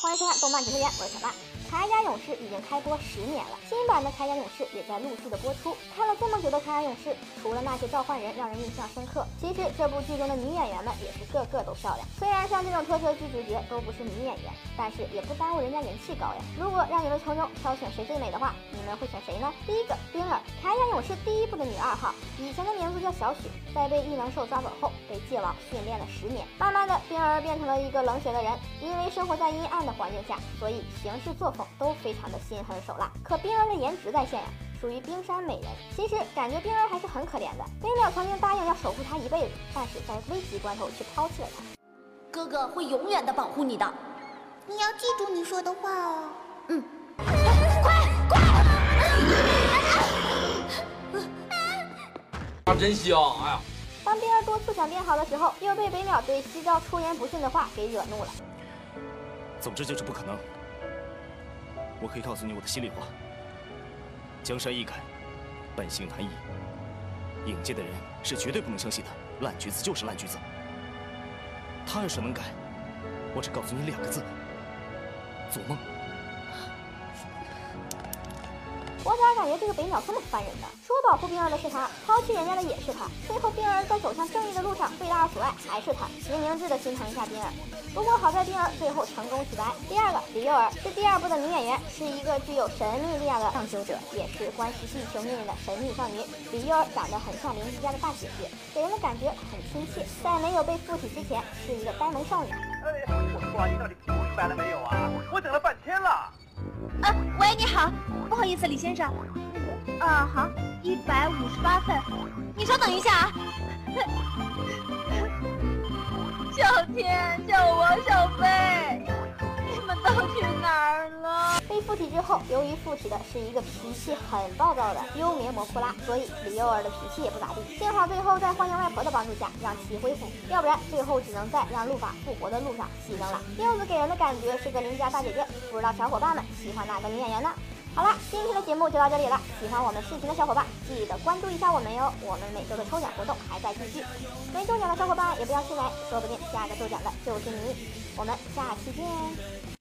欢迎收看动漫解说员，我是小曼。铠甲勇士已经开播十年了，新版的铠甲勇士也在陆续的播出。看了这么久的铠甲勇士，除了那些召唤人让人印象深刻，其实这部剧中的女演员们也是个个都漂亮。虽然像这种特摄剧主角都不是女演员，但是也不耽误人家人气高呀。如果让你们从中挑选谁最美的话，你们会选谁呢？第一个冰儿，铠甲勇士第一部的女二号，以前的名字叫小雪，在被异能兽抓走后，被界王训练了十年，慢慢的冰儿变成了一个冷血的人。因为生活在阴暗的环境下，所以行事作风都非常的心狠手辣。可冰儿的颜值在线呀，属于冰山美人。其实感觉冰儿还是很可怜的。北淼曾经答应要守护她一辈子，但是在危急关头却抛弃了她。哥哥会永远的保护你的，你要记住你说的话哦。嗯。快快！啊，真香！哎呀。当冰儿多次想变好的时候，又被北淼对西诏出言不逊的话给惹怒了。总之就是不可能。我可以告诉你我的心里话：江山易改，本性难移。影界的人是绝对不能相信的，烂橘子就是烂橘子。他要是能改，我只告诉你两个字：做梦。我咋感觉这个北淼这么烦人呢？说保护冰儿的是他，抛弃人家的也是他，最后冰儿在走向正义的路上被大家所爱还是他，明明智的心疼一下冰儿。不过好在冰儿最后成功洗白。第二个李幼儿是第二部的女演员，是一个具有神秘力量的上修者，也是关系地球命运的神秘少女。李幼儿长得很像邻居家的大姐姐，给人的感觉很亲切。在没有被附体之前，是一个呆萌少女。哎，我说你到底听明白了没有啊？我等了半天了。啊，喂，你好，不好意思，李先生，那个，啊，好，一百五十八份，你稍等一下啊。小天，救我，小飞，你们都去哪儿了？被附体之后，由于附体的是一个脾气很暴躁的幽冥魔库拉，所以李幼儿的脾气也不咋地。幸好最后在幻象外婆的帮助下让其恢复，要不然最后只能在让路法复活的路上牺牲了。柚子给人的感觉是个邻家大姐姐，不知道小伙伴们喜欢哪个女演员呢？好了，今天的节目就到这里了。喜欢我们视频的小伙伴，记得关注一下我们哟。我们每周的抽奖活动还在继续，没中奖的小伙伴也不要气馁，说不定下个中奖的就是你。我们下期见。